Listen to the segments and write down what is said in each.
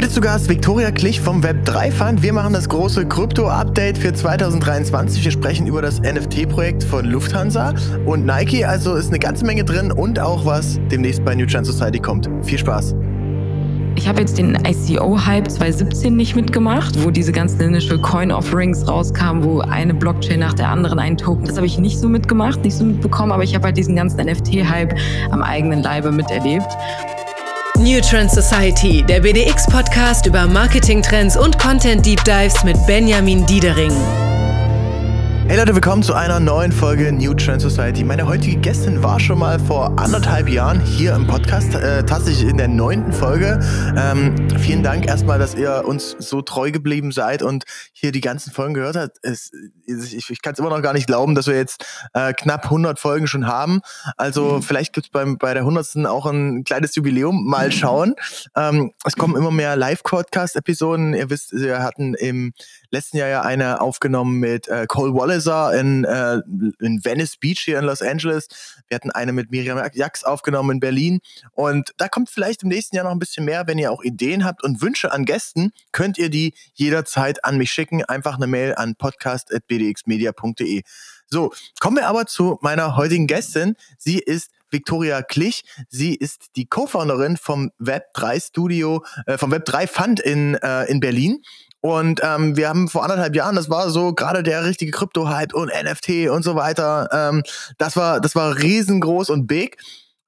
Heute zu Gast Viktoria Klich vom Web3 Fund. Wir machen das große Krypto-Update für 2023. Wir sprechen über das NFT-Projekt von Lufthansa und Nike. Also ist eine ganze Menge drin und auch was demnächst bei New Trend Society kommt. Viel Spaß. Ich habe jetzt den ICO-Hype 2017 nicht mitgemacht, wo diese ganzen Initial Coin-Offerings rauskamen, wo eine Blockchain nach der anderen einen Token. Das habe ich nicht so mitgemacht, nicht so mitbekommen, aber ich habe halt diesen ganzen NFT-Hype am eigenen Leibe miterlebt. New Trend Society, der BDX-Podcast über Marketing-Trends und Content-Deep Dives mit Benjamin Diedering. Hey Leute, willkommen zu einer neuen Folge New Trend Society. Meine heutige Gästin war schon mal vor anderthalb Jahren hier im Podcast, äh, tatsächlich in der neunten Folge. Ähm, vielen Dank erstmal, dass ihr uns so treu geblieben seid und hier die ganzen Folgen gehört habt. Es, ich, ich kann es immer noch gar nicht glauben, dass wir jetzt äh, knapp 100 Folgen schon haben. Also mhm. vielleicht gibt es bei der 100. auch ein kleines Jubiläum. Mal schauen. Ähm, es kommen immer mehr Live-Podcast-Episoden. Ihr wisst, wir hatten im letzten Jahr ja eine aufgenommen mit äh, Cole Walliser in, äh, in Venice Beach hier in Los Angeles. Wir hatten eine mit Miriam Jax aufgenommen in Berlin. Und da kommt vielleicht im nächsten Jahr noch ein bisschen mehr. Wenn ihr auch Ideen habt und Wünsche an Gästen, könnt ihr die jederzeit an mich schicken. Einfach eine Mail an podcast.bdxmedia.de. So, kommen wir aber zu meiner heutigen Gästin. Sie ist Victoria Klich. Sie ist die Co-Founderin vom Web3 Studio, äh, vom Web3 Fund in, äh, in Berlin. Und ähm, wir haben vor anderthalb Jahren, das war so gerade der richtige Krypto-Hype und NFT und so weiter. Ähm, das war, das war riesengroß und big.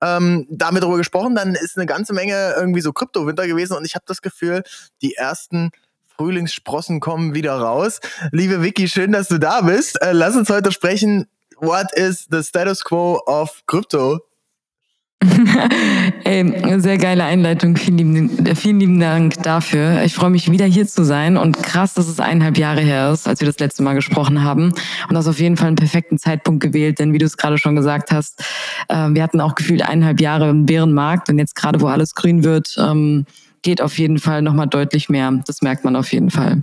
Ähm, damit darüber gesprochen, dann ist eine ganze Menge irgendwie so Krypto-Winter gewesen und ich habe das Gefühl, die ersten Frühlingssprossen kommen wieder raus. Liebe Vicky, schön, dass du da bist. Äh, lass uns heute sprechen. What is the status quo of Crypto? Ey, sehr geile Einleitung. Vielen lieben, vielen lieben Dank dafür. Ich freue mich wieder hier zu sein und krass, dass es eineinhalb Jahre her ist, als wir das letzte Mal gesprochen haben. Und das auf jeden Fall einen perfekten Zeitpunkt gewählt, denn wie du es gerade schon gesagt hast, äh, wir hatten auch gefühlt eineinhalb Jahre im Bärenmarkt und jetzt gerade, wo alles grün wird, ähm, geht auf jeden Fall nochmal deutlich mehr. Das merkt man auf jeden Fall.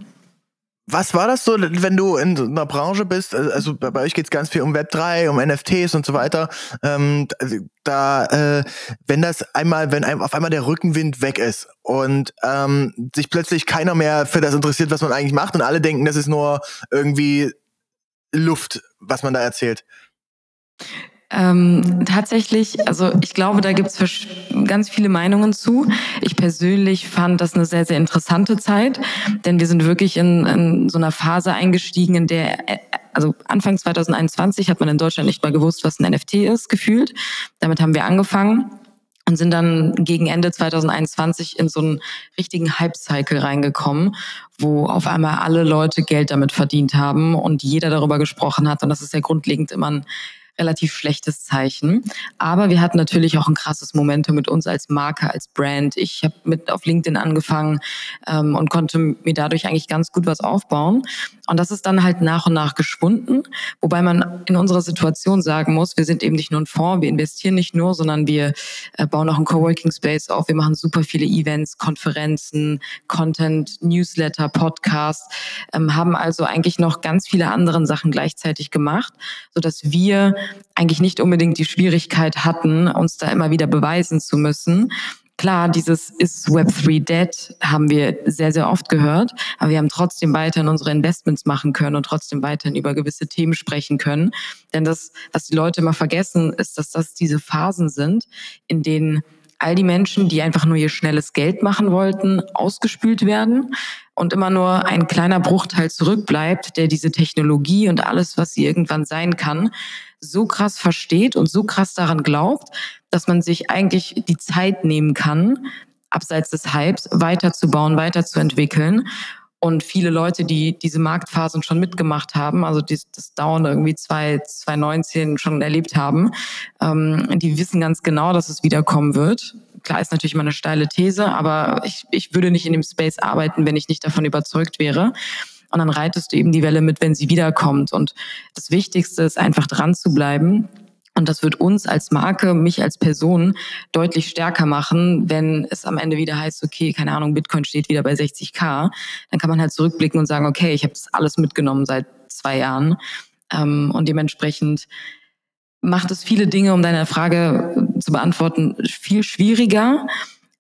Was war das so, wenn du in so einer Branche bist? Äh, also bei euch geht es ganz viel um Web 3, um NFTs und so weiter. Ähm, da, äh, wenn das einmal, wenn einem auf einmal der Rückenwind weg ist und ähm, sich plötzlich keiner mehr für das interessiert, was man eigentlich macht und alle denken, das ist nur irgendwie Luft, was man da erzählt. Ähm, tatsächlich, also ich glaube, da gibt es ganz viele Meinungen zu. Ich persönlich fand das eine sehr, sehr interessante Zeit, denn wir sind wirklich in, in so einer Phase eingestiegen, in der, also Anfang 2021 hat man in Deutschland nicht mal gewusst, was ein NFT ist, gefühlt. Damit haben wir angefangen und sind dann gegen Ende 2021 in so einen richtigen Hype-Cycle reingekommen, wo auf einmal alle Leute Geld damit verdient haben und jeder darüber gesprochen hat. Und das ist ja grundlegend immer ein relativ schlechtes Zeichen. Aber wir hatten natürlich auch ein krasses Momentum mit uns als Marke, als Brand. Ich habe mit auf LinkedIn angefangen ähm, und konnte mir dadurch eigentlich ganz gut was aufbauen. Und das ist dann halt nach und nach geschwunden, wobei man in unserer Situation sagen muss, wir sind eben nicht nur ein Fonds, wir investieren nicht nur, sondern wir äh, bauen auch einen Coworking Space auf. Wir machen super viele Events, Konferenzen, Content, Newsletter, Podcasts, ähm, haben also eigentlich noch ganz viele andere Sachen gleichzeitig gemacht, so dass wir eigentlich nicht unbedingt die Schwierigkeit hatten, uns da immer wieder beweisen zu müssen, Klar, dieses ist Web3 dead haben wir sehr, sehr oft gehört, aber wir haben trotzdem weiterhin unsere Investments machen können und trotzdem weiterhin über gewisse Themen sprechen können. Denn das, was die Leute immer vergessen, ist, dass das diese Phasen sind, in denen all die Menschen, die einfach nur ihr schnelles Geld machen wollten, ausgespült werden und immer nur ein kleiner Bruchteil zurückbleibt, der diese Technologie und alles, was sie irgendwann sein kann, so krass versteht und so krass daran glaubt, dass man sich eigentlich die Zeit nehmen kann, abseits des Hypes weiterzubauen, weiterzuentwickeln. Und viele Leute, die diese Marktphasen schon mitgemacht haben, also die, das Down irgendwie 2019 schon erlebt haben, ähm, die wissen ganz genau, dass es wiederkommen wird. Klar ist natürlich immer eine steile These, aber ich, ich würde nicht in dem Space arbeiten, wenn ich nicht davon überzeugt wäre. Und dann reitest du eben die Welle mit, wenn sie wiederkommt. Und das Wichtigste ist einfach dran zu bleiben. Und das wird uns als Marke, mich als Person deutlich stärker machen, wenn es am Ende wieder heißt, okay, keine Ahnung, Bitcoin steht wieder bei 60k. Dann kann man halt zurückblicken und sagen, okay, ich habe das alles mitgenommen seit zwei Jahren. Ähm, und dementsprechend macht es viele Dinge, um deine Frage zu beantworten, viel schwieriger.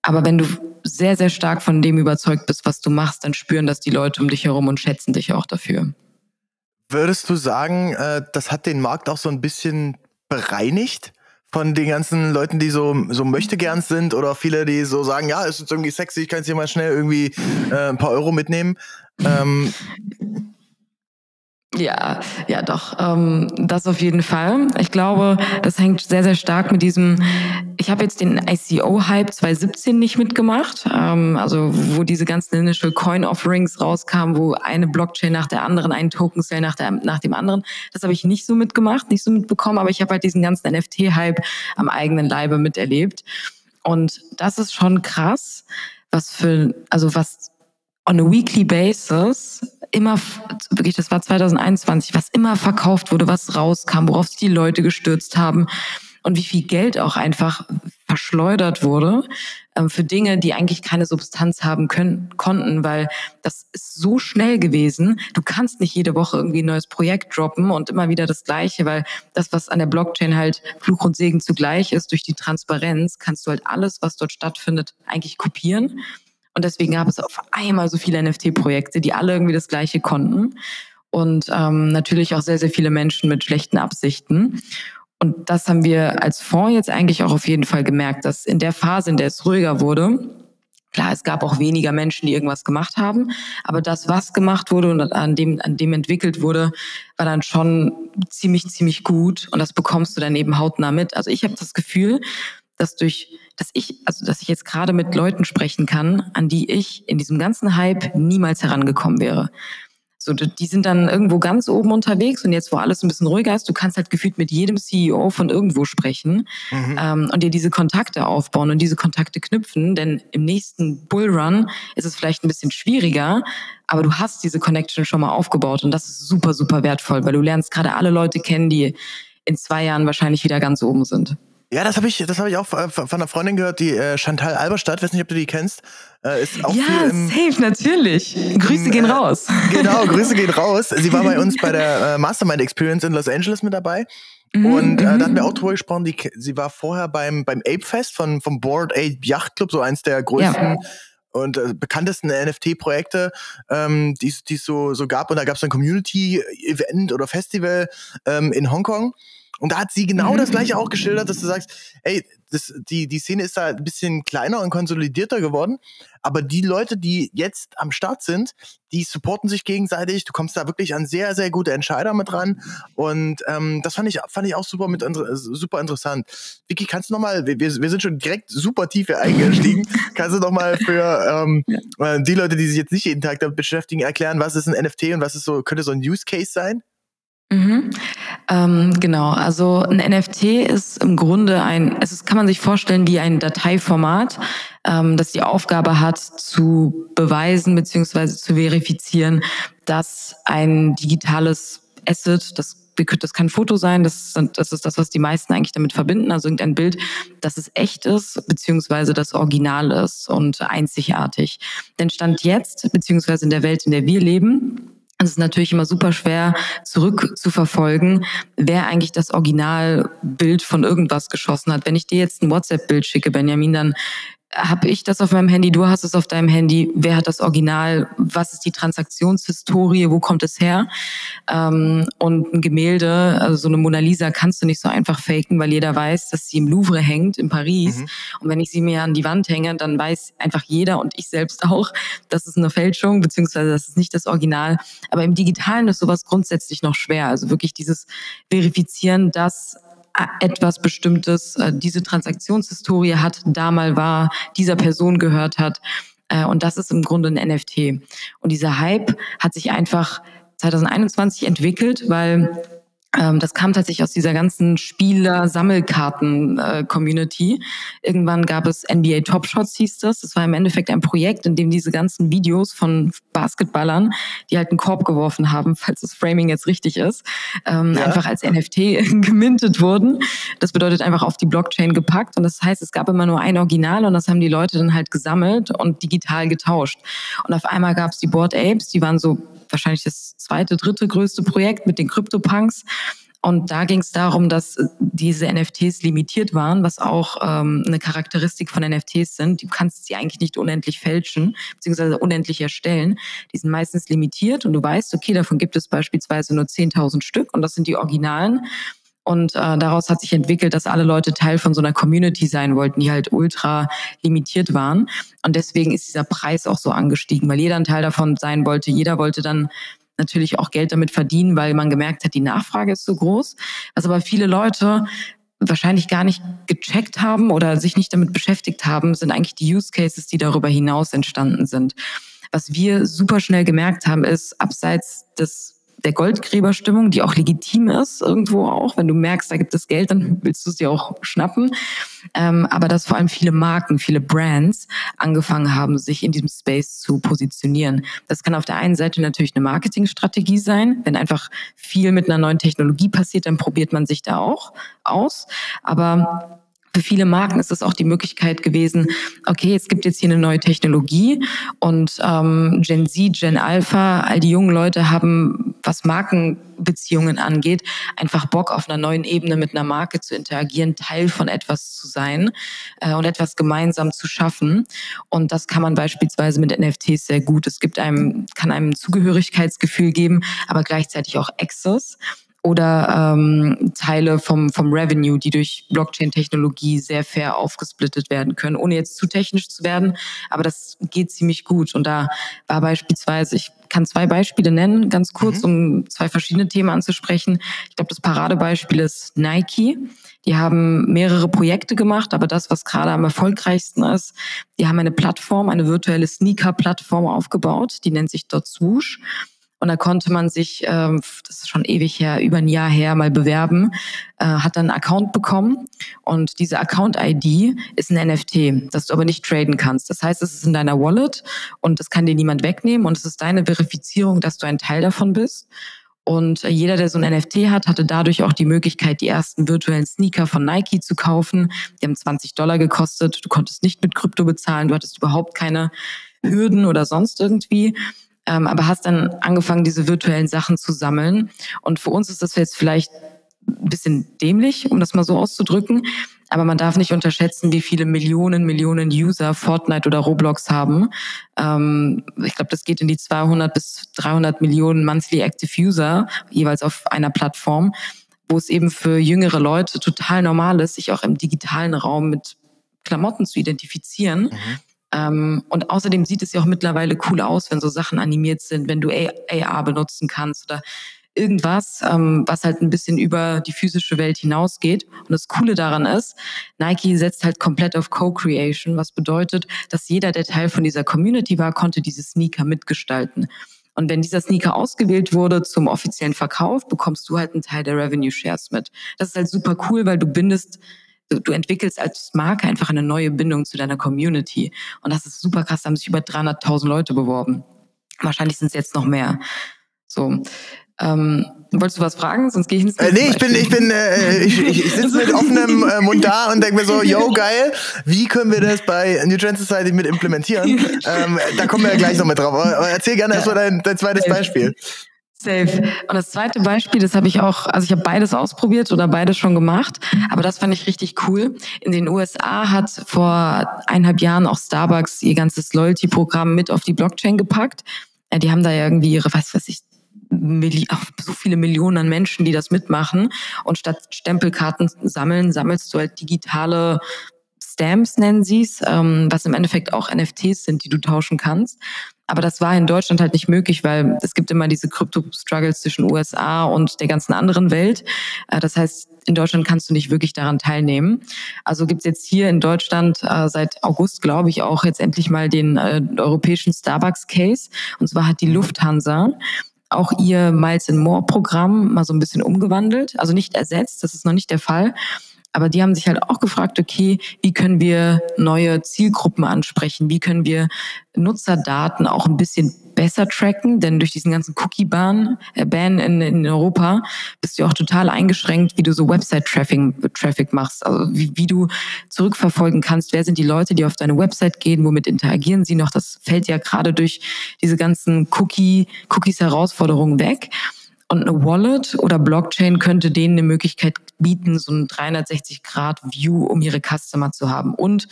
Aber wenn du sehr, sehr stark von dem überzeugt bist, was du machst, dann spüren das die Leute um dich herum und schätzen dich auch dafür. Würdest du sagen, äh, das hat den Markt auch so ein bisschen bereinigt? Von den ganzen Leuten, die so, so möchte gern sind oder viele, die so sagen, ja, es ist irgendwie sexy, ich kann jetzt hier mal schnell irgendwie äh, ein paar Euro mitnehmen. Ähm, ja, ja, doch. Ähm, das auf jeden Fall. Ich glaube, das hängt sehr, sehr stark mit diesem. Ich habe jetzt den ICO-Hype 2017 nicht mitgemacht, ähm, also wo diese ganzen Initial Coin Offerings rauskamen, wo eine Blockchain nach der anderen, ein Token Sale nach, nach dem anderen. Das habe ich nicht so mitgemacht, nicht so mitbekommen, aber ich habe halt diesen ganzen NFT-Hype am eigenen Leibe miterlebt. Und das ist schon krass, was für, also was on a weekly basis immer, wirklich, das war 2021, was immer verkauft wurde, was rauskam, worauf sich die Leute gestürzt haben und wie viel Geld auch einfach verschleudert wurde ähm, für Dinge, die eigentlich keine Substanz haben können, konnten, weil das ist so schnell gewesen. Du kannst nicht jede Woche irgendwie ein neues Projekt droppen und immer wieder das Gleiche, weil das, was an der Blockchain halt Fluch und Segen zugleich ist, durch die Transparenz kannst du halt alles, was dort stattfindet, eigentlich kopieren und deswegen gab es auf einmal so viele NFT-Projekte, die alle irgendwie das Gleiche konnten. Und ähm, natürlich auch sehr, sehr viele Menschen mit schlechten Absichten. Und das haben wir als Fonds jetzt eigentlich auch auf jeden Fall gemerkt, dass in der Phase, in der es ruhiger wurde, Klar, es gab auch weniger Menschen, die irgendwas gemacht haben, aber das, was gemacht wurde und an dem, an dem entwickelt wurde, war dann schon ziemlich, ziemlich gut und das bekommst du dann eben hautnah mit. Also ich habe das Gefühl, dass durch, dass ich, also dass ich jetzt gerade mit Leuten sprechen kann, an die ich in diesem ganzen Hype niemals herangekommen wäre. So, die sind dann irgendwo ganz oben unterwegs und jetzt, wo alles ein bisschen ruhiger ist, du kannst halt gefühlt mit jedem CEO von irgendwo sprechen mhm. ähm, und dir diese Kontakte aufbauen und diese Kontakte knüpfen, denn im nächsten Bullrun ist es vielleicht ein bisschen schwieriger, aber du hast diese Connection schon mal aufgebaut und das ist super, super wertvoll, weil du lernst gerade alle Leute kennen, die in zwei Jahren wahrscheinlich wieder ganz oben sind. Ja, das habe ich, das habe ich auch äh, von einer Freundin gehört, die äh, Chantal Alberstadt, weiß nicht, ob du die kennst, äh, ist auch ja, im, safe natürlich. Grüße im, gehen äh, raus. Genau, Grüße gehen raus. Sie war bei uns bei der äh, Mastermind Experience in Los Angeles mit dabei. Mhm, und äh, da hatten wir auch drüber gesprochen, die, sie war vorher beim, beim Ape Fest von, vom Board Ape Yacht Club, so eins der größten ja. und äh, bekanntesten NFT-Projekte, ähm, die es so, so gab. Und da gab es ein Community-Event oder Festival ähm, in Hongkong. Und da hat sie genau das gleiche auch geschildert, dass du sagst, ey, das, die, die Szene ist da ein bisschen kleiner und konsolidierter geworden, aber die Leute, die jetzt am Start sind, die supporten sich gegenseitig, du kommst da wirklich an sehr, sehr gute Entscheider mit ran. Und ähm, das fand ich, fand ich auch super, mit, super interessant. Vicky, kannst du nochmal, wir, wir sind schon direkt super tief hier eingestiegen, kannst du nochmal für ähm, äh, die Leute, die sich jetzt nicht jeden Tag damit beschäftigen, erklären, was ist ein NFT und was ist so, könnte so ein Use Case sein? Mhm. Ähm, genau, also ein NFT ist im Grunde ein, es ist, kann man sich vorstellen wie ein Dateiformat, ähm, das die Aufgabe hat zu beweisen beziehungsweise zu verifizieren, dass ein digitales Asset, das das kann ein Foto sein, das, das ist das, was die meisten eigentlich damit verbinden, also irgendein Bild, dass es echt ist, beziehungsweise das Original ist und einzigartig. Denn Stand jetzt, beziehungsweise in der Welt, in der wir leben, es ist natürlich immer super schwer zurückzuverfolgen, wer eigentlich das Originalbild von irgendwas geschossen hat. Wenn ich dir jetzt ein WhatsApp-Bild schicke, Benjamin, dann habe ich das auf meinem Handy, du hast es auf deinem Handy, wer hat das Original, was ist die Transaktionshistorie, wo kommt es her? Ähm, und ein Gemälde, also so eine Mona Lisa kannst du nicht so einfach faken, weil jeder weiß, dass sie im Louvre hängt, in Paris. Mhm. Und wenn ich sie mir an die Wand hänge, dann weiß einfach jeder und ich selbst auch, das ist eine Fälschung, beziehungsweise das ist nicht das Original. Aber im Digitalen ist sowas grundsätzlich noch schwer. Also wirklich dieses Verifizieren, dass etwas Bestimmtes, äh, diese Transaktionshistorie hat, da mal war, dieser Person gehört hat. Äh, und das ist im Grunde ein NFT. Und dieser Hype hat sich einfach 2021 entwickelt, weil das kam tatsächlich aus dieser ganzen Spieler-Sammelkarten-Community. Äh, Irgendwann gab es NBA Top Shots, hieß das. Das war im Endeffekt ein Projekt, in dem diese ganzen Videos von Basketballern, die halt einen Korb geworfen haben, falls das Framing jetzt richtig ist, ähm, ja. einfach als NFT gemintet wurden. Das bedeutet einfach auf die Blockchain gepackt. Und das heißt, es gab immer nur ein Original und das haben die Leute dann halt gesammelt und digital getauscht. Und auf einmal gab es die Board Apes, die waren so wahrscheinlich das zweite, dritte größte Projekt mit den CryptoPunks. Und da ging es darum, dass diese NFTs limitiert waren, was auch ähm, eine Charakteristik von NFTs sind. Du kannst sie eigentlich nicht unendlich fälschen, beziehungsweise unendlich erstellen. Die sind meistens limitiert und du weißt, okay, davon gibt es beispielsweise nur 10.000 Stück und das sind die Originalen. Und äh, daraus hat sich entwickelt, dass alle Leute Teil von so einer Community sein wollten, die halt ultra limitiert waren. Und deswegen ist dieser Preis auch so angestiegen, weil jeder ein Teil davon sein wollte. Jeder wollte dann natürlich auch Geld damit verdienen, weil man gemerkt hat, die Nachfrage ist so groß. Was aber viele Leute wahrscheinlich gar nicht gecheckt haben oder sich nicht damit beschäftigt haben, sind eigentlich die Use Cases, die darüber hinaus entstanden sind. Was wir super schnell gemerkt haben, ist, abseits des der Goldgräberstimmung, die auch legitim ist, irgendwo auch. Wenn du merkst, da gibt es Geld, dann willst du es dir auch schnappen. Ähm, aber dass vor allem viele Marken, viele Brands angefangen haben, sich in diesem Space zu positionieren. Das kann auf der einen Seite natürlich eine Marketingstrategie sein. Wenn einfach viel mit einer neuen Technologie passiert, dann probiert man sich da auch aus. Aber für viele Marken ist es auch die Möglichkeit gewesen, okay, es gibt jetzt hier eine neue Technologie und ähm, Gen Z, Gen Alpha, all die jungen Leute haben, was Markenbeziehungen angeht, einfach Bock auf einer neuen Ebene mit einer Marke zu interagieren, Teil von etwas zu sein äh, und etwas gemeinsam zu schaffen. Und das kann man beispielsweise mit NFTs sehr gut. Es gibt einem, kann einem Zugehörigkeitsgefühl geben, aber gleichzeitig auch Access oder ähm, Teile vom, vom Revenue, die durch Blockchain-Technologie sehr fair aufgesplittet werden können, ohne jetzt zu technisch zu werden. Aber das geht ziemlich gut. Und da war beispielsweise, ich kann zwei Beispiele nennen, ganz kurz, mhm. um zwei verschiedene Themen anzusprechen. Ich glaube, das Paradebeispiel ist Nike. Die haben mehrere Projekte gemacht, aber das, was gerade am erfolgreichsten ist, die haben eine Plattform, eine virtuelle Sneaker-Plattform aufgebaut, die nennt sich Dot Swoosh. Und da konnte man sich, ähm, das ist schon ewig her, über ein Jahr her mal bewerben, äh, hat dann einen Account bekommen und diese Account-ID ist ein NFT, das du aber nicht traden kannst. Das heißt, es ist in deiner Wallet und das kann dir niemand wegnehmen und es ist deine Verifizierung, dass du ein Teil davon bist. Und jeder, der so ein NFT hat, hatte dadurch auch die Möglichkeit, die ersten virtuellen Sneaker von Nike zu kaufen. Die haben 20 Dollar gekostet. Du konntest nicht mit Krypto bezahlen. Du hattest überhaupt keine Hürden oder sonst irgendwie ähm, aber hast dann angefangen, diese virtuellen Sachen zu sammeln. Und für uns ist das jetzt vielleicht ein bisschen dämlich, um das mal so auszudrücken. Aber man darf nicht unterschätzen, wie viele Millionen, Millionen User Fortnite oder Roblox haben. Ähm, ich glaube, das geht in die 200 bis 300 Millionen Monthly Active User jeweils auf einer Plattform, wo es eben für jüngere Leute total normal ist, sich auch im digitalen Raum mit Klamotten zu identifizieren. Mhm. Ähm, und außerdem sieht es ja auch mittlerweile cool aus, wenn so Sachen animiert sind, wenn du AR benutzen kannst oder irgendwas, ähm, was halt ein bisschen über die physische Welt hinausgeht. Und das Coole daran ist, Nike setzt halt komplett auf Co-Creation, was bedeutet, dass jeder, der Teil von dieser Community war, konnte diese Sneaker mitgestalten. Und wenn dieser Sneaker ausgewählt wurde zum offiziellen Verkauf, bekommst du halt einen Teil der Revenue Shares mit. Das ist halt super cool, weil du bindest du entwickelst als Marke einfach eine neue Bindung zu deiner Community. Und das ist super krass. Da haben sich über 300.000 Leute beworben. Wahrscheinlich sind es jetzt noch mehr. So. Ähm, wolltest du was fragen? Sonst gehe ich ins äh, Nee, ich bin, ich bin, äh, ich, ich, ich sitze mit offenem äh, Mund da und denke mir so, yo, geil, wie können wir das bei New Trend Society mit implementieren? ähm, da kommen wir ja gleich noch mit drauf. Aber erzähl gerne erstmal dein, dein zweites Beispiel. Safe. Und das zweite Beispiel, das habe ich auch, also ich habe beides ausprobiert oder beides schon gemacht, aber das fand ich richtig cool. In den USA hat vor eineinhalb Jahren auch Starbucks ihr ganzes Loyalty-Programm mit auf die Blockchain gepackt. Ja, die haben da ja irgendwie ihre, was weiß ich, so viele Millionen an Menschen, die das mitmachen. Und statt Stempelkarten sammeln, sammelst du halt digitale Stamps, nennen sie es, ähm, was im Endeffekt auch NFTs sind, die du tauschen kannst. Aber das war in Deutschland halt nicht möglich, weil es gibt immer diese Krypto-Struggles zwischen USA und der ganzen anderen Welt. Äh, das heißt, in Deutschland kannst du nicht wirklich daran teilnehmen. Also gibt's jetzt hier in Deutschland äh, seit August, glaube ich, auch jetzt endlich mal den äh, europäischen Starbucks-Case. Und zwar hat die Lufthansa auch ihr Miles and More Programm mal so ein bisschen umgewandelt. Also nicht ersetzt, das ist noch nicht der Fall. Aber die haben sich halt auch gefragt, okay, wie können wir neue Zielgruppen ansprechen? Wie können wir Nutzerdaten auch ein bisschen besser tracken? Denn durch diesen ganzen Cookie-Ban äh, Ban in, in Europa bist du auch total eingeschränkt, wie du so Website-Traffic Traffic machst. Also wie, wie du zurückverfolgen kannst, wer sind die Leute, die auf deine Website gehen, womit interagieren sie noch? Das fällt ja gerade durch diese ganzen Cookie, Cookies-Herausforderungen weg. Und eine Wallet oder Blockchain könnte denen eine Möglichkeit bieten, so ein 360-Grad-View um ihre Customer zu haben. Und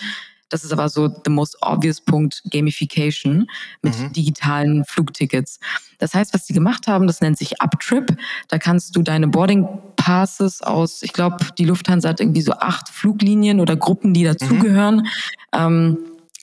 das ist aber so the most obvious Punkt, Gamification mit mhm. digitalen Flugtickets. Das heißt, was sie gemacht haben, das nennt sich Uptrip. Da kannst du deine Boarding Passes aus, ich glaube, die Lufthansa hat irgendwie so acht Fluglinien oder Gruppen, die dazugehören. Mhm. Ähm,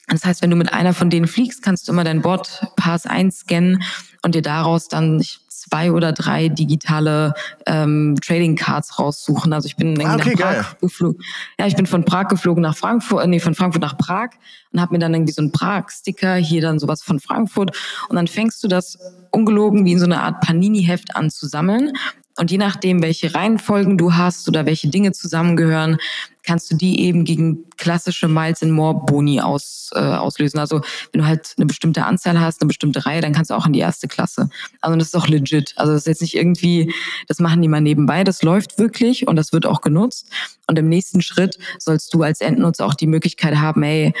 das heißt, wenn du mit einer von denen fliegst, kannst du immer deinen Bordpass einscannen und dir daraus dann, ich zwei oder drei digitale ähm, Trading Cards raussuchen. Also ich bin ah, okay, nach Prag geflogen. Ja, ich bin von Prag geflogen nach Frankfurt, äh, nee, von Frankfurt nach Prag und habe mir dann irgendwie so einen Prag-Sticker, hier dann sowas von Frankfurt. Und dann fängst du das ungelogen wie in so eine Art Panini-Heft an zu sammeln. Und je nachdem, welche Reihenfolgen du hast oder welche Dinge zusammengehören, kannst du die eben gegen klassische Miles and More Boni aus, äh, auslösen. Also wenn du halt eine bestimmte Anzahl hast, eine bestimmte Reihe, dann kannst du auch in die erste Klasse. Also das ist auch legit. Also das ist jetzt nicht irgendwie, das machen die mal nebenbei, das läuft wirklich und das wird auch genutzt. Und im nächsten Schritt sollst du als Endnutzer auch die Möglichkeit haben, hey,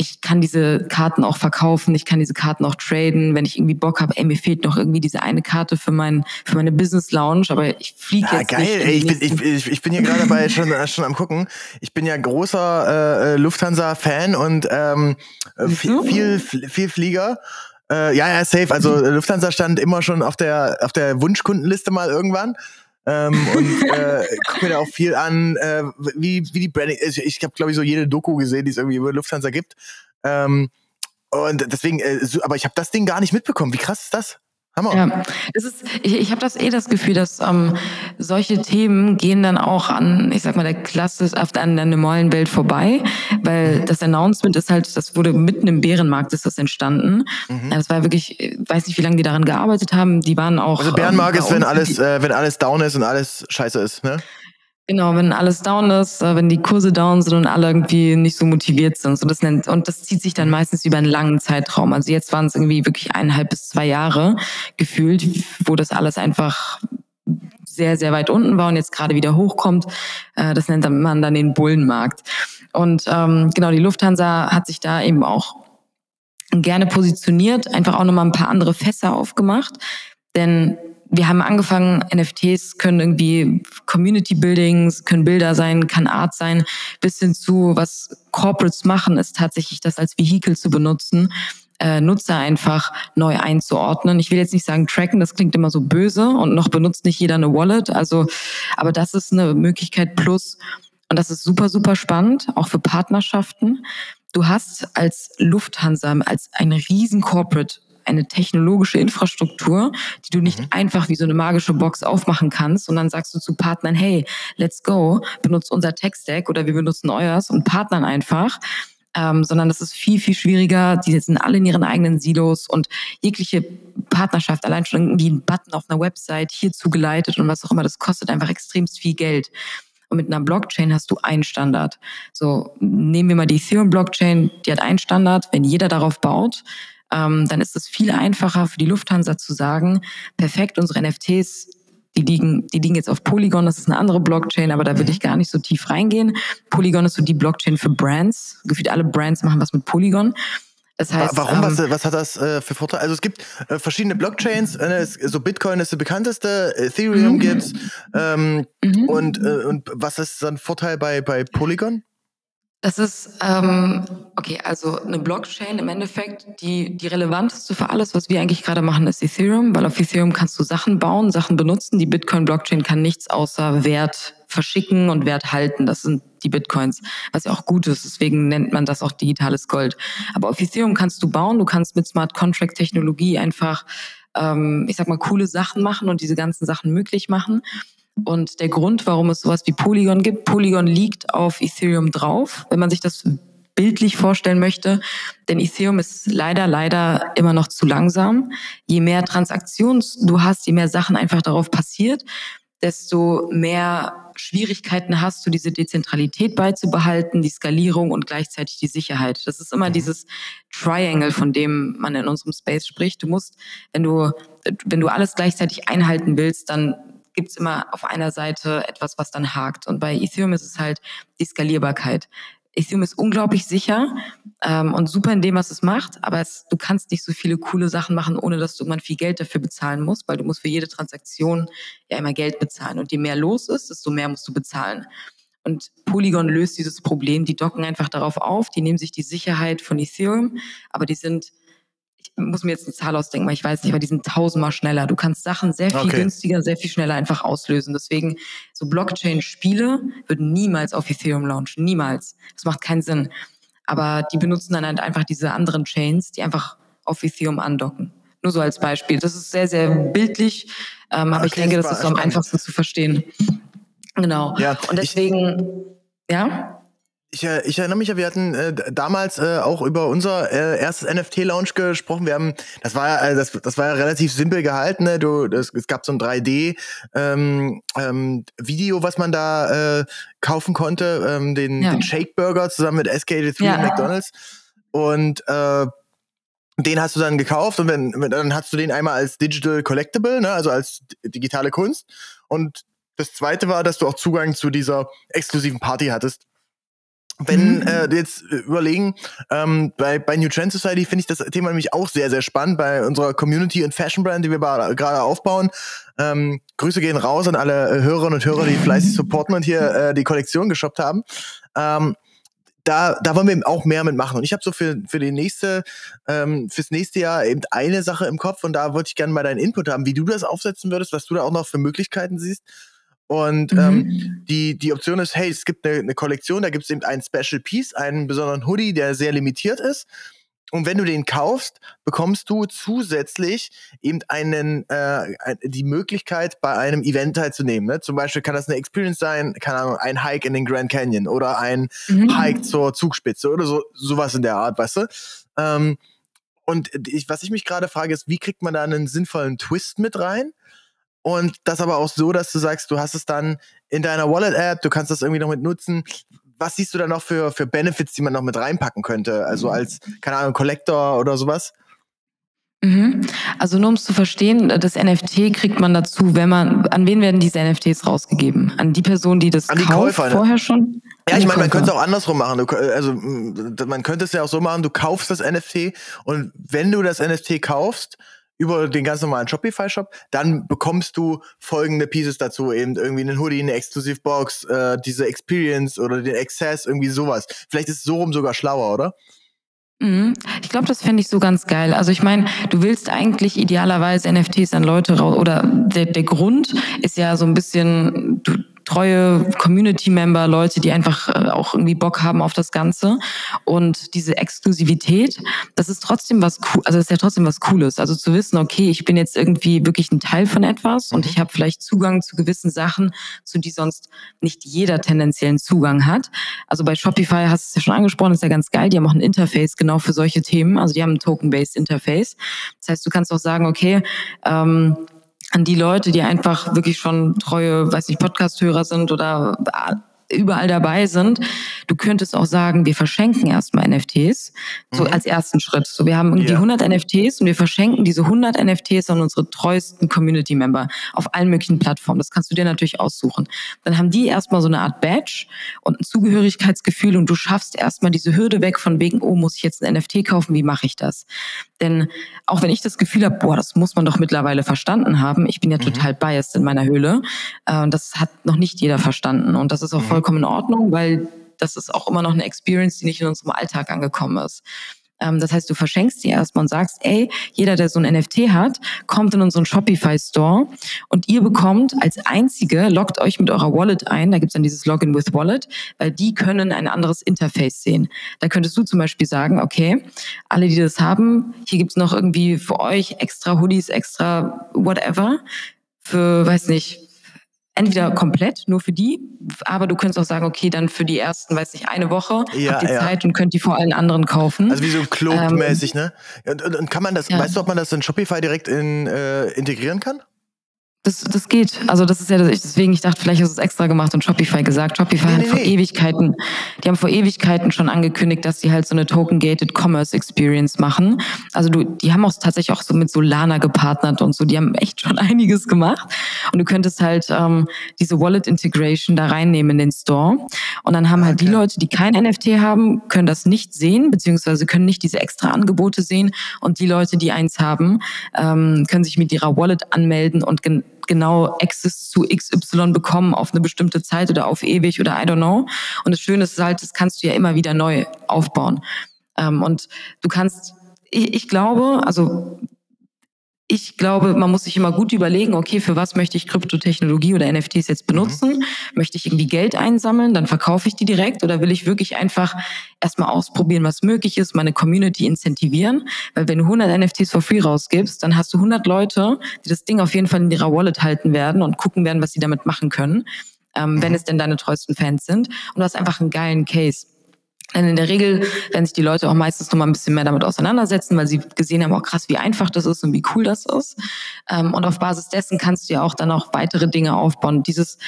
ich kann diese Karten auch verkaufen, ich kann diese Karten auch traden, wenn ich irgendwie Bock habe, ey, mir fehlt noch irgendwie diese eine Karte für mein für meine Business Lounge, aber ich fliege ja, jetzt geil, nicht. Ey, ich, bin, ich, ich, ich bin hier gerade dabei schon, äh, schon am gucken. Ich bin ja großer äh, Lufthansa-Fan und ähm, viel, viel, viel Flieger. Äh, ja, ja, safe. Also Lufthansa stand immer schon auf der auf der Wunschkundenliste mal irgendwann. Ähm, und äh, gucke mir da auch viel an, äh, wie, wie die Branding. Ich, ich habe, glaube ich, so jede Doku gesehen, die es irgendwie über Lufthansa gibt. Ähm, und deswegen, äh, aber ich habe das Ding gar nicht mitbekommen. Wie krass ist das? Hammer. Ja, es ist, ich, ich habe das eh das Gefühl, dass ähm, solche Themen gehen dann auch an, ich sag mal, der Klasse an der normalen Welt vorbei, weil mhm. das Announcement ist halt, das wurde mitten im Bärenmarkt ist das entstanden. Mhm. Das war wirklich, ich weiß nicht, wie lange die daran gearbeitet haben. Die waren auch. Also Bärenmarkt ähm, ist, wenn alles, äh, wenn alles down ist und alles scheiße ist, ne? Genau, wenn alles down ist, äh, wenn die Kurse down sind und alle irgendwie nicht so motiviert sind. So das nennt, und das zieht sich dann meistens über einen langen Zeitraum. Also jetzt waren es irgendwie wirklich eineinhalb bis zwei Jahre gefühlt, wo das alles einfach sehr, sehr weit unten war und jetzt gerade wieder hochkommt. Äh, das nennt man dann den Bullenmarkt. Und ähm, genau, die Lufthansa hat sich da eben auch gerne positioniert, einfach auch nochmal ein paar andere Fässer aufgemacht. Denn wir haben angefangen, NFTs können irgendwie Community Buildings, können Bilder sein, kann Art sein, bis hin zu, was Corporates machen, ist tatsächlich das als Vehikel zu benutzen, äh, Nutzer einfach neu einzuordnen. Ich will jetzt nicht sagen tracken, das klingt immer so böse und noch benutzt nicht jeder eine Wallet. Also, aber das ist eine Möglichkeit plus. Und das ist super, super spannend, auch für Partnerschaften. Du hast als Lufthansa, als ein riesen Corporate eine technologische Infrastruktur, die du nicht mhm. einfach wie so eine magische Box aufmachen kannst und dann sagst du zu Partnern, hey, let's go, benutzt unser Tech-Stack oder wir benutzen euers und partnern einfach. Ähm, sondern das ist viel, viel schwieriger. Die sind alle in ihren eigenen Silos und jegliche Partnerschaft, allein schon irgendwie ein Button auf einer Website hier zugeleitet und was auch immer, das kostet einfach extremst viel Geld. Und mit einer Blockchain hast du einen Standard. So, nehmen wir mal die Ethereum-Blockchain, die hat einen Standard. Wenn jeder darauf baut, ähm, dann ist es viel einfacher für die Lufthansa zu sagen, perfekt, unsere NFTs, die liegen, die liegen jetzt auf Polygon, das ist eine andere Blockchain, aber da würde mhm. ich gar nicht so tief reingehen. Polygon ist so die Blockchain für Brands. Gefühlt alle Brands machen was mit Polygon. Das heißt, Warum? Ähm, was, was, hat das äh, für Vorteile? Also es gibt äh, verschiedene Blockchains. Äh, so Bitcoin ist die bekannteste, Ethereum mhm. gibt's. Ähm, mhm. Und, äh, und was ist dann Vorteil bei, bei Polygon? Das ist, ähm, okay, also eine Blockchain im Endeffekt, die, die relevanteste für alles, was wir eigentlich gerade machen, ist Ethereum, weil auf Ethereum kannst du Sachen bauen, Sachen benutzen. Die Bitcoin-Blockchain kann nichts außer Wert verschicken und Wert halten. Das sind die Bitcoins, was ja auch gut ist. Deswegen nennt man das auch digitales Gold. Aber auf Ethereum kannst du bauen, du kannst mit Smart Contract Technologie einfach, ähm, ich sag mal, coole Sachen machen und diese ganzen Sachen möglich machen. Und der Grund, warum es sowas wie Polygon gibt, Polygon liegt auf Ethereum drauf, wenn man sich das bildlich vorstellen möchte. Denn Ethereum ist leider, leider immer noch zu langsam. Je mehr Transaktionen du hast, je mehr Sachen einfach darauf passiert, desto mehr Schwierigkeiten hast du, diese Dezentralität beizubehalten, die Skalierung und gleichzeitig die Sicherheit. Das ist immer mhm. dieses Triangle, von dem man in unserem Space spricht. Du musst, wenn du, wenn du alles gleichzeitig einhalten willst, dann gibt es immer auf einer Seite etwas, was dann hakt. Und bei Ethereum ist es halt die Skalierbarkeit. Ethereum ist unglaublich sicher ähm, und super in dem, was es macht, aber es, du kannst nicht so viele coole Sachen machen, ohne dass du irgendwann viel Geld dafür bezahlen musst, weil du musst für jede Transaktion ja immer Geld bezahlen. Und je mehr los ist, desto mehr musst du bezahlen. Und Polygon löst dieses Problem. Die docken einfach darauf auf, die nehmen sich die Sicherheit von Ethereum, aber die sind ich muss mir jetzt eine Zahl ausdenken, weil ich weiß nicht, aber die sind tausendmal schneller. Du kannst Sachen sehr viel okay. günstiger, sehr viel schneller einfach auslösen. Deswegen, so Blockchain-Spiele würden niemals auf Ethereum launchen. Niemals. Das macht keinen Sinn. Aber die benutzen dann halt einfach diese anderen Chains, die einfach auf Ethereum andocken. Nur so als Beispiel. Das ist sehr, sehr bildlich, ähm, aber okay, ich denke, das ist am einfachsten zu verstehen. Genau. Ja, Und deswegen, ich, ja? Ich, äh, ich erinnere mich ja, wir hatten äh, damals äh, auch über unser äh, erstes NFT-Launch gesprochen. Wir haben, das war ja, äh, das, das war ja relativ simpel gehalten. Ne? Du, das, es gab so ein 3D ähm, ähm, was man da äh, kaufen konnte, ähm, den, ja. den Shake Burger zusammen mit SK3 ja. und McDonald's. Und den hast du dann gekauft und wenn, dann hast du den einmal als Digital Collectible, ne? also als digitale Kunst. Und das zweite war, dass du auch Zugang zu dieser exklusiven Party hattest wenn mhm. äh, jetzt überlegen, ähm, bei, bei New Trend Society finde ich das Thema nämlich auch sehr, sehr spannend bei unserer Community und Fashion Brand, die wir gerade aufbauen. Ähm, Grüße gehen raus an alle Hörerinnen und Hörer, die fleißig supporten und hier äh, die Kollektion geshoppt haben. Ähm, da, da wollen wir eben auch mehr mitmachen. Und ich habe so für, für die nächste, ähm, fürs nächste Jahr eben eine Sache im Kopf und da wollte ich gerne mal deinen Input haben, wie du das aufsetzen würdest, was du da auch noch für Möglichkeiten siehst. Und mhm. ähm, die, die Option ist, hey, es gibt eine, eine Kollektion, da gibt es eben einen Special Piece, einen besonderen Hoodie, der sehr limitiert ist. Und wenn du den kaufst, bekommst du zusätzlich eben einen äh, die Möglichkeit, bei einem Event teilzunehmen. Ne? Zum Beispiel kann das eine Experience sein, keine Ahnung, ein Hike in den Grand Canyon oder ein mhm. Hike zur Zugspitze oder so sowas in der Art, weißt du? Ähm, und ich, was ich mich gerade frage, ist, wie kriegt man da einen sinnvollen Twist mit rein? Und das aber auch so, dass du sagst, du hast es dann in deiner Wallet-App, du kannst das irgendwie noch mit nutzen. Was siehst du da noch für, für Benefits, die man noch mit reinpacken könnte? Also als, keine Ahnung, Collector oder sowas? Mhm. Also nur um es zu verstehen, das NFT kriegt man dazu, wenn man, an wen werden diese NFTs rausgegeben? An die Person, die das an die kauft Käufer, ne? vorher schon? Ja, ich meine, man könnte es auch andersrum machen. Du, also man könnte es ja auch so machen, du kaufst das NFT und wenn du das NFT kaufst, über den ganz normalen Shopify-Shop, dann bekommst du folgende Pieces dazu, eben irgendwie einen Hoodie, eine Exclusive-Box, äh, diese Experience oder den Access, irgendwie sowas. Vielleicht ist es so rum sogar schlauer, oder? Mhm. Ich glaube, das fände ich so ganz geil. Also ich meine, du willst eigentlich idealerweise NFTs an Leute raus, oder der, der Grund ist ja so ein bisschen, du, treue Community-Member, Leute, die einfach äh, auch irgendwie Bock haben auf das Ganze. Und diese Exklusivität, das ist trotzdem was cool, also ist ja trotzdem was Cooles. Also zu wissen, okay, ich bin jetzt irgendwie wirklich ein Teil von etwas und mhm. ich habe vielleicht Zugang zu gewissen Sachen, zu die sonst nicht jeder tendenziellen Zugang hat. Also bei Shopify hast du es ja schon angesprochen, ist ja ganz geil. Die haben auch ein Interface genau für solche Themen. Also die haben ein Token-based Interface. Das heißt, du kannst auch sagen, okay, ähm, an die Leute, die einfach wirklich schon treue, weiß nicht, Podcast-Hörer sind oder überall dabei sind. Du könntest auch sagen, wir verschenken erstmal NFTs, so mhm. als ersten Schritt. So, wir haben irgendwie ja. 100 NFTs und wir verschenken diese 100 NFTs an unsere treuesten Community-Member auf allen möglichen Plattformen. Das kannst du dir natürlich aussuchen. Dann haben die erstmal so eine Art Badge und ein Zugehörigkeitsgefühl und du schaffst erstmal diese Hürde weg von wegen, oh, muss ich jetzt ein NFT kaufen? Wie mache ich das? Denn auch wenn ich das Gefühl habe, boah, das muss man doch mittlerweile verstanden haben, ich bin ja mhm. total biased in meiner Höhle, äh, und das hat noch nicht jeder verstanden und das ist auch mhm. vollkommen in Ordnung, weil das ist auch immer noch eine Experience, die nicht in unserem Alltag angekommen ist. Ähm, das heißt, du verschenkst die erstmal und sagst, ey, jeder, der so ein NFT hat, kommt in unseren Shopify Store und ihr bekommt als einzige, loggt euch mit eurer Wallet ein, da gibt's dann dieses Login with Wallet, weil die können ein anderes Interface sehen. Da könntest du zum Beispiel sagen, okay, alle, die das haben, hier gibt's noch irgendwie für euch extra Hoodies, extra whatever, für, weiß nicht, entweder komplett nur für die, aber du könntest auch sagen, okay, dann für die ersten, weiß nicht, eine Woche ja, habt ihr ja. Zeit und könnt die vor allen anderen kaufen. Also wie so Club-mäßig, ähm, ne? Und, und, und, kann man das, ja. weißt du, ob man das in Shopify direkt in, äh, integrieren kann? Das, das geht. Also das ist ja deswegen, ich dachte, vielleicht hast du es extra gemacht und Shopify gesagt. Shopify nee, hat nee, vor nee. Ewigkeiten, die haben vor Ewigkeiten schon angekündigt, dass sie halt so eine Token-Gated Commerce Experience machen. Also du, die haben auch tatsächlich auch so mit Solana gepartnert und so. Die haben echt schon einiges gemacht. Und du könntest halt ähm, diese Wallet Integration da reinnehmen in den Store. Und dann haben okay. halt die Leute, die kein NFT haben, können das nicht sehen, beziehungsweise können nicht diese extra Angebote sehen. Und die Leute, die eins haben, ähm, können sich mit ihrer Wallet anmelden und genau Access zu XY bekommen auf eine bestimmte Zeit oder auf ewig oder I don't know. Und das Schöne ist halt, das kannst du ja immer wieder neu aufbauen. Ähm, und du kannst, ich, ich glaube, also ich glaube, man muss sich immer gut überlegen, okay, für was möchte ich Kryptotechnologie oder NFTs jetzt benutzen? Mhm. Möchte ich irgendwie Geld einsammeln, dann verkaufe ich die direkt oder will ich wirklich einfach erstmal ausprobieren, was möglich ist, meine Community incentivieren? Weil wenn du 100 NFTs for free rausgibst, dann hast du 100 Leute, die das Ding auf jeden Fall in ihrer Wallet halten werden und gucken werden, was sie damit machen können, ähm, mhm. wenn es denn deine treuesten Fans sind. Und du hast einfach einen geilen Case. Denn in der Regel werden sich die Leute auch meistens noch mal ein bisschen mehr damit auseinandersetzen, weil sie gesehen haben, auch krass, wie einfach das ist und wie cool das ist. Ähm, und auf Basis dessen kannst du ja auch dann auch weitere Dinge aufbauen. Dieses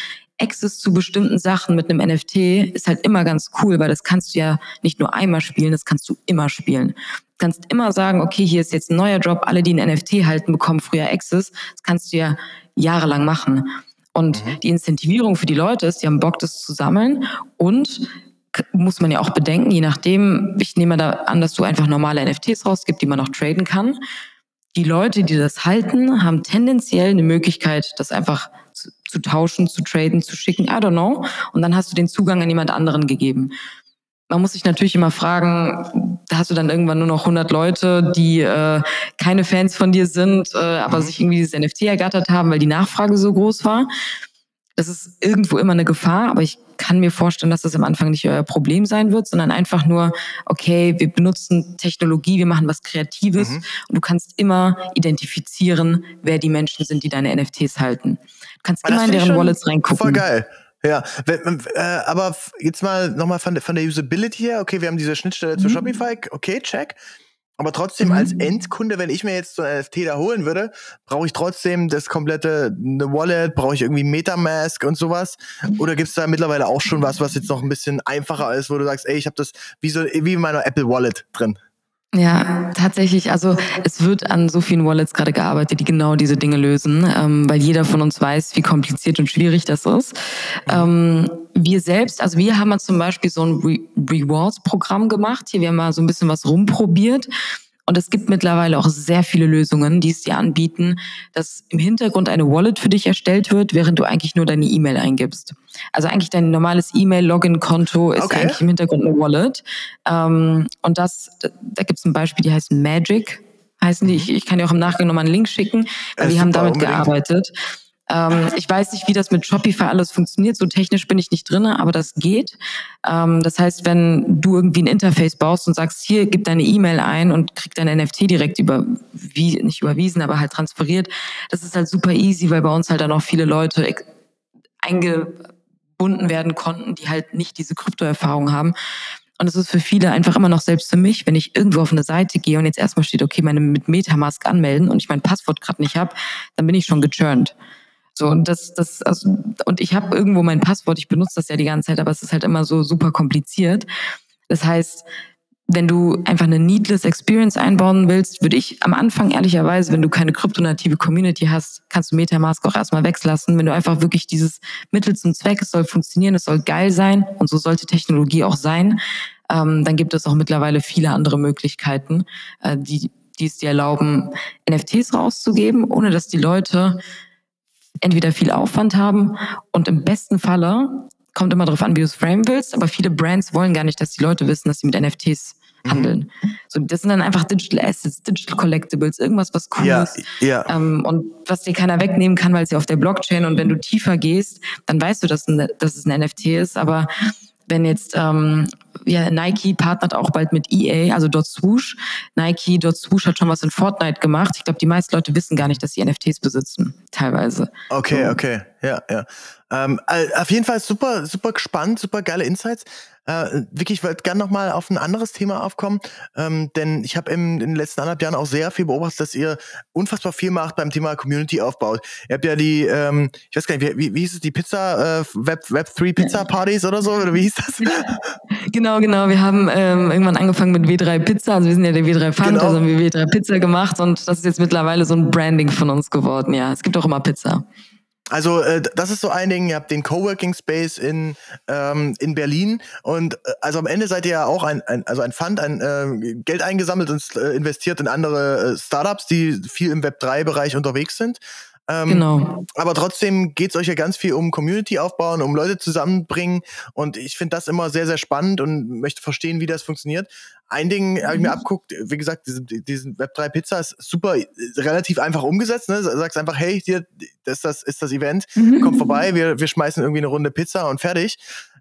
Access zu bestimmten Sachen mit einem NFT ist halt immer ganz cool, weil das kannst du ja nicht nur einmal spielen, das kannst du immer spielen. Du kannst immer sagen, okay, hier ist jetzt ein neuer Job, alle, die ein NFT halten, bekommen früher Access. Das kannst du ja jahrelang machen. Und mhm. die Incentivierung für die Leute ist, die haben Bock, das zu sammeln und muss man ja auch bedenken, je nachdem, ich nehme da an, dass du einfach normale NFTs rausgibst, die man auch traden kann. Die Leute, die das halten, haben tendenziell eine Möglichkeit, das einfach zu, zu tauschen, zu traden, zu schicken, I don't know. Und dann hast du den Zugang an jemand anderen gegeben. Man muss sich natürlich immer fragen, da hast du dann irgendwann nur noch 100 Leute, die äh, keine Fans von dir sind, äh, aber mhm. sich irgendwie dieses NFT ergattert haben, weil die Nachfrage so groß war. Das ist irgendwo immer eine Gefahr, aber ich kann mir vorstellen, dass das am Anfang nicht euer Problem sein wird, sondern einfach nur, okay, wir benutzen Technologie, wir machen was Kreatives mhm. und du kannst immer identifizieren, wer die Menschen sind, die deine NFTs halten. Du kannst aber immer in deren Wallets reingucken. Voll geil. Ja, äh, aber jetzt mal nochmal von, von der Usability her, okay, wir haben diese Schnittstelle mhm. zu Shopify, okay, check. Aber trotzdem mhm. als Endkunde, wenn ich mir jetzt so ein NFT da holen würde, brauche ich trotzdem das komplette eine Wallet, brauche ich irgendwie Metamask und sowas. Oder gibt es da mittlerweile auch schon was, was jetzt noch ein bisschen einfacher ist, wo du sagst, ey, ich habe das wie so wie in meiner Apple Wallet drin? Ja, tatsächlich. Also es wird an so vielen Wallets gerade gearbeitet, die genau diese Dinge lösen, ähm, weil jeder von uns weiß, wie kompliziert und schwierig das ist. Ähm, wir selbst, also wir haben zum Beispiel so ein Re Rewards-Programm gemacht. Hier, wir haben mal so ein bisschen was rumprobiert. Und es gibt mittlerweile auch sehr viele Lösungen, die es dir anbieten, dass im Hintergrund eine Wallet für dich erstellt wird, während du eigentlich nur deine E-Mail eingibst. Also eigentlich dein normales E-Mail-Login-Konto ist okay. eigentlich im Hintergrund eine Wallet. Ähm, und das, da gibt es ein Beispiel, die heißt Magic heißen die. Mhm. Ich, ich kann dir auch im Nachgang nochmal einen Link schicken, weil die haben damit unbedingt. gearbeitet. Ähm, ich weiß nicht, wie das mit Shopify alles funktioniert. So technisch bin ich nicht drin, aber das geht. Ähm, das heißt, wenn du irgendwie ein Interface baust und sagst, hier, gib deine E-Mail ein und krieg dein NFT direkt über, wie, nicht überwiesen, aber halt transferiert, das ist halt super easy, weil bei uns halt dann auch viele Leute eingebunden werden konnten, die halt nicht diese Kryptoerfahrung haben. Und es ist für viele einfach immer noch selbst für mich, wenn ich irgendwo auf eine Seite gehe und jetzt erstmal steht, okay, meine mit Metamask anmelden und ich mein Passwort gerade nicht habe, dann bin ich schon gechurnt. So, und das, das, also, und ich habe irgendwo mein Passwort, ich benutze das ja die ganze Zeit, aber es ist halt immer so super kompliziert. Das heißt, wenn du einfach eine needless Experience einbauen willst, würde ich am Anfang ehrlicherweise, wenn du keine kryptonative Community hast, kannst du Metamask auch erstmal weglassen. Wenn du einfach wirklich dieses Mittel zum Zweck, es soll funktionieren, es soll geil sein und so sollte Technologie auch sein, ähm, dann gibt es auch mittlerweile viele andere Möglichkeiten, äh, die, die es dir erlauben, NFTs rauszugeben, ohne dass die Leute entweder viel Aufwand haben und im besten Falle, kommt immer darauf an, wie du es framen willst, aber viele Brands wollen gar nicht, dass die Leute wissen, dass sie mit NFTs mhm. handeln. Mhm. So, das sind dann einfach Digital Assets, Digital Collectibles, irgendwas, was cool ja, ist ja. Ähm, und was dir keiner wegnehmen kann, weil es ja auf der Blockchain und wenn du tiefer gehst, dann weißt du, dass, ein, dass es ein NFT ist, aber wenn jetzt ähm, ja, Nike partnert auch bald mit EA, also dort Swoosh. Nike, dort Swoosh hat schon was in Fortnite gemacht. Ich glaube, die meisten Leute wissen gar nicht, dass sie NFTs besitzen, teilweise. Okay, so. okay, ja, ja. Ähm, auf jeden Fall super, super spannend, super geile Insights. Äh, Vicky, ich wollte gerne nochmal auf ein anderes Thema aufkommen, ähm, denn ich habe in den letzten anderthalb Jahren auch sehr viel beobachtet, dass ihr unfassbar viel macht beim Thema Community aufbaut. Ihr habt ja die, ähm, ich weiß gar nicht, wie, wie hieß es, die Pizza, äh, Web, Web 3 Pizza Partys oder so, oder wie hieß das? Genau, genau. Wir haben ähm, irgendwann angefangen mit W3 Pizza, also wir sind ja der W3 Fund, genau. also haben wir W3 Pizza gemacht und das ist jetzt mittlerweile so ein Branding von uns geworden, ja. Es gibt auch immer Pizza. Also äh, das ist so ein Ding, ihr habt den Coworking Space in, ähm, in Berlin und äh, also am Ende seid ihr ja auch ein, ein also ein Fund, ein äh, Geld eingesammelt und äh, investiert in andere äh, Startups, die viel im Web3-Bereich unterwegs sind. Ähm, genau. Aber trotzdem geht es euch ja ganz viel um Community aufbauen, um Leute zusammenbringen. Und ich finde das immer sehr, sehr spannend und möchte verstehen, wie das funktioniert. Ein Ding mhm. habe ich mir mhm. abguckt, wie gesagt, diesen, diesen Web3 Pizza ist super, relativ einfach umgesetzt. Ne? Sagst einfach, hey, hier, das, das ist das Event, mhm. kommt vorbei, wir, wir schmeißen irgendwie eine Runde Pizza und fertig.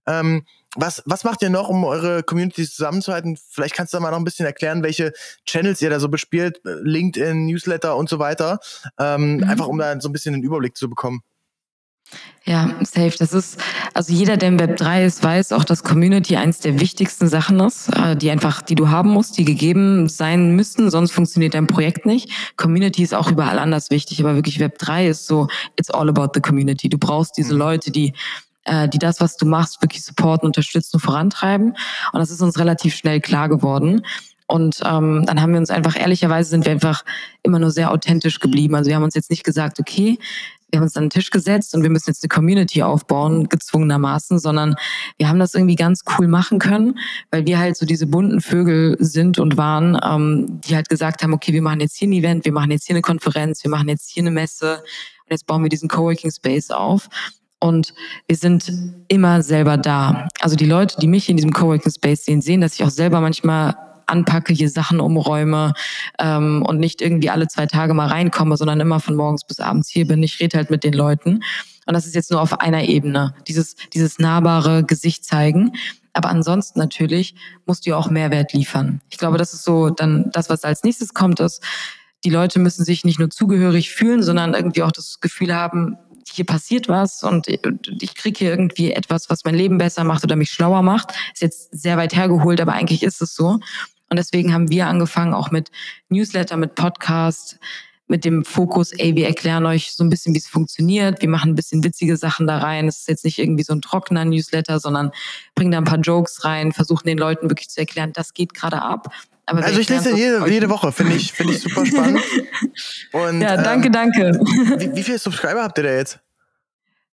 Ähm, was, was macht ihr noch, um eure Communities zusammenzuhalten? Vielleicht kannst du da mal noch ein bisschen erklären, welche Channels ihr da so bespielt, LinkedIn, Newsletter und so weiter. Ähm, mhm. Einfach um da so ein bisschen den Überblick zu bekommen. Ja, safe. Das ist, also jeder, der im Web 3 ist, weiß auch, dass Community eins der wichtigsten Sachen ist, äh, die einfach, die du haben musst, die gegeben sein müssen, sonst funktioniert dein Projekt nicht. Community ist auch überall anders wichtig, aber wirklich Web 3 ist so, it's all about the community. Du brauchst diese mhm. Leute, die äh, die das, was du machst, wirklich supporten, unterstützen vorantreiben. Und das ist uns relativ schnell klar geworden. Und ähm, dann haben wir uns einfach, ehrlicherweise sind wir einfach immer nur sehr authentisch geblieben. Also wir haben uns jetzt nicht gesagt, okay, wir haben uns an den Tisch gesetzt und wir müssen jetzt eine Community aufbauen, gezwungenermaßen, sondern wir haben das irgendwie ganz cool machen können, weil wir halt so diese bunten Vögel sind und waren, ähm, die halt gesagt haben, okay, wir machen jetzt hier ein Event, wir machen jetzt hier eine Konferenz, wir machen jetzt hier eine Messe und jetzt bauen wir diesen Coworking Space auf. Und wir sind immer selber da. Also die Leute, die mich in diesem Coworking Space sehen, sehen, dass ich auch selber manchmal anpacke, hier Sachen umräume ähm, und nicht irgendwie alle zwei Tage mal reinkomme, sondern immer von morgens bis abends hier bin. Ich rede halt mit den Leuten. Und das ist jetzt nur auf einer Ebene, dieses, dieses nahbare Gesicht zeigen. Aber ansonsten natürlich musst du ja auch Mehrwert liefern. Ich glaube, das ist so dann das, was als nächstes kommt, ist, die Leute müssen sich nicht nur zugehörig fühlen, sondern irgendwie auch das Gefühl haben, hier passiert was und ich kriege hier irgendwie etwas, was mein Leben besser macht oder mich schlauer macht. Ist jetzt sehr weit hergeholt, aber eigentlich ist es so. Und deswegen haben wir angefangen auch mit Newsletter, mit Podcast, mit dem Fokus, ey, wir erklären euch so ein bisschen, wie es funktioniert. Wir machen ein bisschen witzige Sachen da rein. Es ist jetzt nicht irgendwie so ein trockener Newsletter, sondern bringen da ein paar Jokes rein, versuchen den Leuten wirklich zu erklären, das geht gerade ab. Aber also ich lese jede, jede Woche, finde ich, finde ich super spannend. Und, ja, danke, ähm, danke. Wie, wie viele Subscriber habt ihr da jetzt?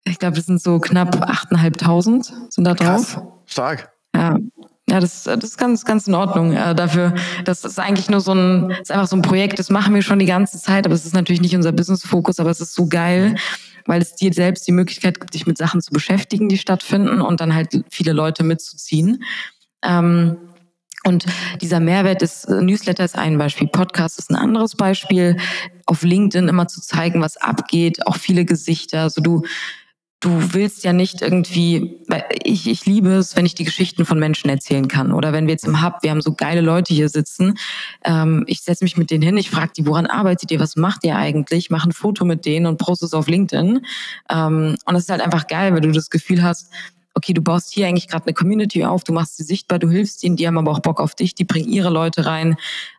Ich glaube, das sind so knapp 8.500 sind da drauf. Krass. Stark. Ja. Ja, das, das ist ganz, ganz in Ordnung. Äh, dafür, das ist eigentlich nur so ein, ist einfach so ein Projekt, das machen wir schon die ganze Zeit, aber es ist natürlich nicht unser Business-Fokus, aber es ist so geil, weil es dir selbst die Möglichkeit gibt, dich mit Sachen zu beschäftigen, die stattfinden und dann halt viele Leute mitzuziehen. Ähm, und dieser Mehrwert des äh, Newsletter ist ein Beispiel, Podcast ist ein anderes Beispiel. Auf LinkedIn immer zu zeigen, was abgeht, auch viele Gesichter. Also du, du willst ja nicht irgendwie, weil ich, ich liebe es, wenn ich die Geschichten von Menschen erzählen kann. Oder wenn wir jetzt im Hub, wir haben so geile Leute hier sitzen, ähm, ich setze mich mit denen hin, ich frage die, woran arbeitet ihr, was macht ihr eigentlich, mache ein Foto mit denen und poste es auf LinkedIn. Ähm, und das ist halt einfach geil, weil du das Gefühl hast, okay, du baust hier eigentlich gerade eine Community auf, du machst sie sichtbar, du hilfst ihnen, die haben aber auch Bock auf dich, die bringen ihre Leute rein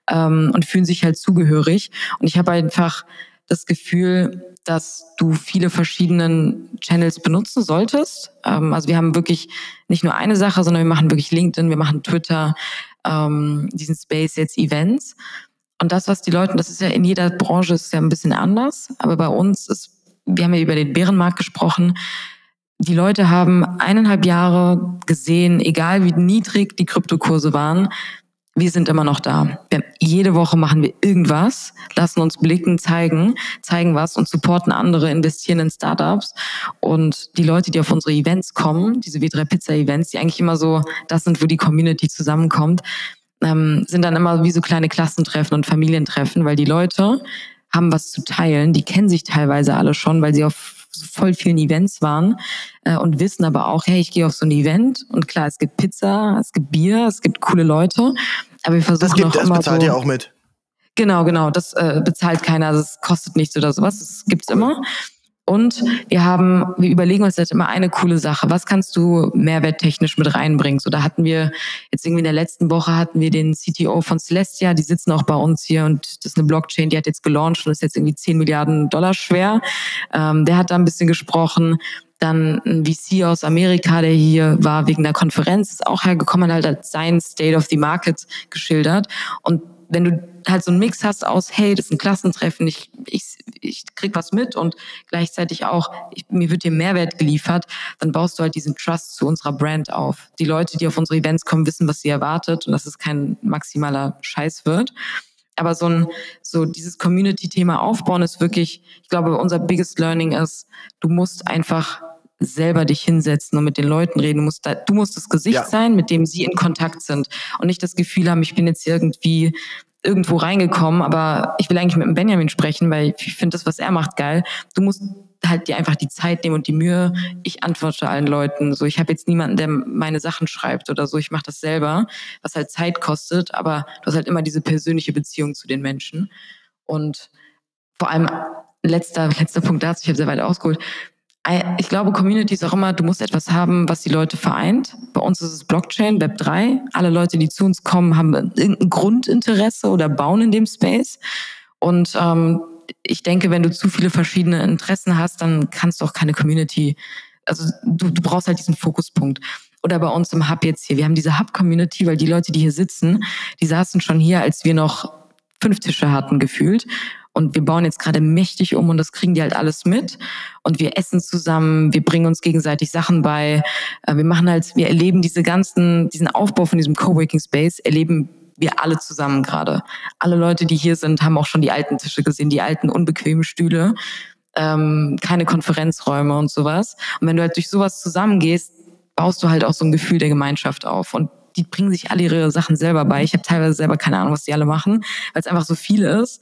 ähm, und fühlen sich halt zugehörig. Und ich habe einfach das Gefühl, dass du viele verschiedenen Channels benutzen solltest. Ähm, also wir haben wirklich nicht nur eine Sache, sondern wir machen wirklich LinkedIn, wir machen Twitter, ähm, diesen Space jetzt Events. Und das, was die Leute, das ist ja in jeder Branche ist ja ein bisschen anders, aber bei uns ist, wir haben ja über den Bärenmarkt gesprochen, die Leute haben eineinhalb Jahre gesehen, egal wie niedrig die Kryptokurse waren, wir sind immer noch da. Wir, jede Woche machen wir irgendwas, lassen uns blicken, zeigen, zeigen was und supporten andere, investieren in Startups. Und die Leute, die auf unsere Events kommen, diese W3 Pizza Events, die eigentlich immer so, das sind, wo die Community zusammenkommt, ähm, sind dann immer wie so kleine Klassentreffen und Familientreffen, weil die Leute haben was zu teilen. Die kennen sich teilweise alle schon, weil sie auf voll vielen Events waren äh, und wissen aber auch, hey, ich gehe auf so ein Event und klar, es gibt Pizza, es gibt Bier, es gibt coole Leute, aber wir versuchen das gibt, noch das immer bezahlt so, ihr auch mit. Genau, genau, das äh, bezahlt keiner, das kostet nichts oder sowas, das gibt's immer. Und wir haben, wir überlegen uns jetzt immer eine coole Sache. Was kannst du mehrwerttechnisch mit reinbringen? So, da hatten wir jetzt irgendwie in der letzten Woche hatten wir den CTO von Celestia, die sitzen auch bei uns hier und das ist eine Blockchain, die hat jetzt gelauncht und ist jetzt irgendwie 10 Milliarden Dollar schwer. Ähm, der hat da ein bisschen gesprochen. Dann ein VC aus Amerika, der hier war wegen der Konferenz, ist auch hergekommen, hat halt sein State of the Market geschildert. Und wenn du halt so einen Mix hast aus, hey, das ist ein Klassentreffen, ich, ich, ich krieg was mit und gleichzeitig auch, ich, mir wird dir Mehrwert geliefert, dann baust du halt diesen Trust zu unserer Brand auf. Die Leute, die auf unsere Events kommen, wissen, was sie erwartet und dass es kein maximaler Scheiß wird. Aber so ein, so dieses Community-Thema aufbauen ist wirklich, ich glaube, unser biggest learning ist, du musst einfach selber dich hinsetzen und mit den Leuten reden. Du musst, da, du musst das Gesicht ja. sein, mit dem sie in Kontakt sind und nicht das Gefühl haben, ich bin jetzt irgendwie irgendwo reingekommen, aber ich will eigentlich mit dem Benjamin sprechen, weil ich finde das, was er macht, geil. Du musst halt dir einfach die Zeit nehmen und die Mühe. Ich antworte allen Leuten. So, ich habe jetzt niemanden, der meine Sachen schreibt oder so. Ich mache das selber, was halt Zeit kostet, aber du hast halt immer diese persönliche Beziehung zu den Menschen. Und vor allem letzter letzter Punkt dazu. Ich habe sehr weit ausgeholt ich glaube, Community ist auch immer, du musst etwas haben, was die Leute vereint. Bei uns ist es Blockchain, Web 3. Alle Leute, die zu uns kommen, haben irgendein Grundinteresse oder bauen in dem Space. Und ähm, ich denke, wenn du zu viele verschiedene Interessen hast, dann kannst du auch keine Community. Also du, du brauchst halt diesen Fokuspunkt. Oder bei uns im Hub jetzt hier. Wir haben diese Hub-Community, weil die Leute, die hier sitzen, die saßen schon hier, als wir noch fünf Tische hatten gefühlt. Und wir bauen jetzt gerade mächtig um und das kriegen die halt alles mit. Und wir essen zusammen, wir bringen uns gegenseitig Sachen bei. Äh, wir machen halt, wir erleben diese ganzen, diesen Aufbau von diesem Coworking Space, erleben wir alle zusammen gerade. Alle Leute, die hier sind, haben auch schon die alten Tische gesehen, die alten unbequemen Stühle, ähm, keine Konferenzräume und sowas. Und wenn du halt durch sowas zusammengehst, baust du halt auch so ein Gefühl der Gemeinschaft auf. Und die bringen sich alle ihre Sachen selber bei. Ich habe teilweise selber keine Ahnung, was die alle machen, weil es einfach so viel ist.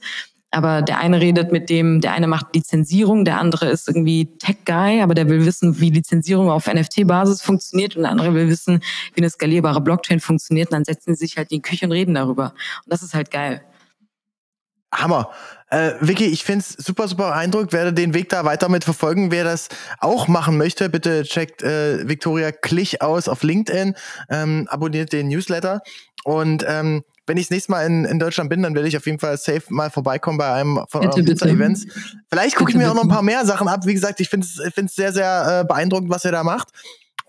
Aber der eine redet mit dem, der eine macht Lizenzierung, der andere ist irgendwie Tech-Guy, aber der will wissen, wie Lizenzierung auf NFT-Basis funktioniert und der andere will wissen, wie eine skalierbare Blockchain funktioniert. Und dann setzen sie sich halt in die Küche und reden darüber. Und das ist halt geil. Hammer. Äh, Vicky, ich finde es super, super beeindruckt. Werde den Weg da weiter mit verfolgen. Wer das auch machen möchte, bitte checkt äh, Victoria Klich aus auf LinkedIn, ähm, abonniert den Newsletter und ähm, wenn ich das nächste Mal in, in Deutschland bin, dann werde ich auf jeden Fall safe mal vorbeikommen bei einem von bitte, euren Events. Vielleicht gucke ich mir auch noch ein paar mehr Sachen ab. Wie gesagt, ich finde es sehr, sehr äh, beeindruckend, was ihr da macht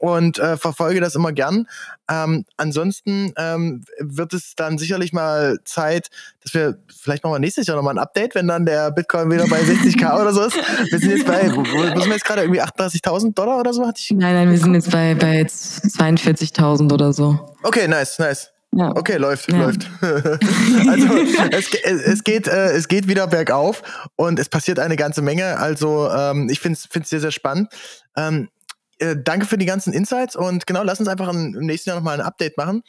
und äh, verfolge das immer gern. Ähm, ansonsten ähm, wird es dann sicherlich mal Zeit, dass wir vielleicht noch mal nächstes Jahr noch mal ein Update, wenn dann der Bitcoin wieder bei 60k oder so ist. Wir sind jetzt bei, wo, wo sind wir jetzt gerade irgendwie 38.000 Dollar oder so? Hatte ich nein, nein, wir sind jetzt bei, bei 42.000 oder so. Okay, nice, nice. Ja. Okay, läuft, ja. läuft. also es, es, geht, äh, es geht wieder bergauf und es passiert eine ganze Menge. Also ähm, ich finde es sehr, sehr spannend. Ähm, äh, danke für die ganzen Insights und genau, lass uns einfach im nächsten Jahr nochmal ein Update machen.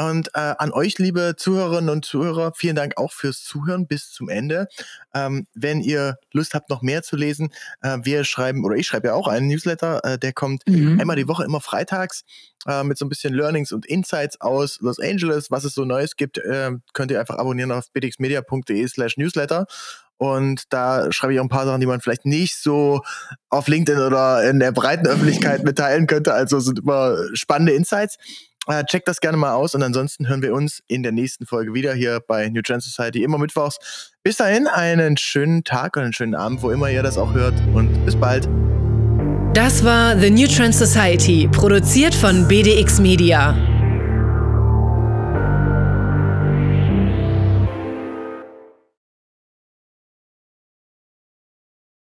Und äh, an euch, liebe Zuhörerinnen und Zuhörer, vielen Dank auch fürs Zuhören bis zum Ende. Ähm, wenn ihr Lust habt, noch mehr zu lesen, äh, wir schreiben, oder ich schreibe ja auch einen Newsletter, äh, der kommt mhm. einmal die Woche, immer freitags, äh, mit so ein bisschen Learnings und Insights aus Los Angeles, was es so Neues gibt, äh, könnt ihr einfach abonnieren auf btxmedia.de slash Newsletter. Und da schreibe ich auch ein paar Sachen, die man vielleicht nicht so auf LinkedIn oder in der breiten Öffentlichkeit mitteilen könnte. Also sind immer spannende Insights. Äh, checkt das gerne mal aus und ansonsten hören wir uns in der nächsten Folge wieder hier bei New Trend Society, immer mittwochs. Bis dahin einen schönen Tag und einen schönen Abend, wo immer ihr das auch hört und bis bald. Das war The New Trend Society, produziert von BDX Media.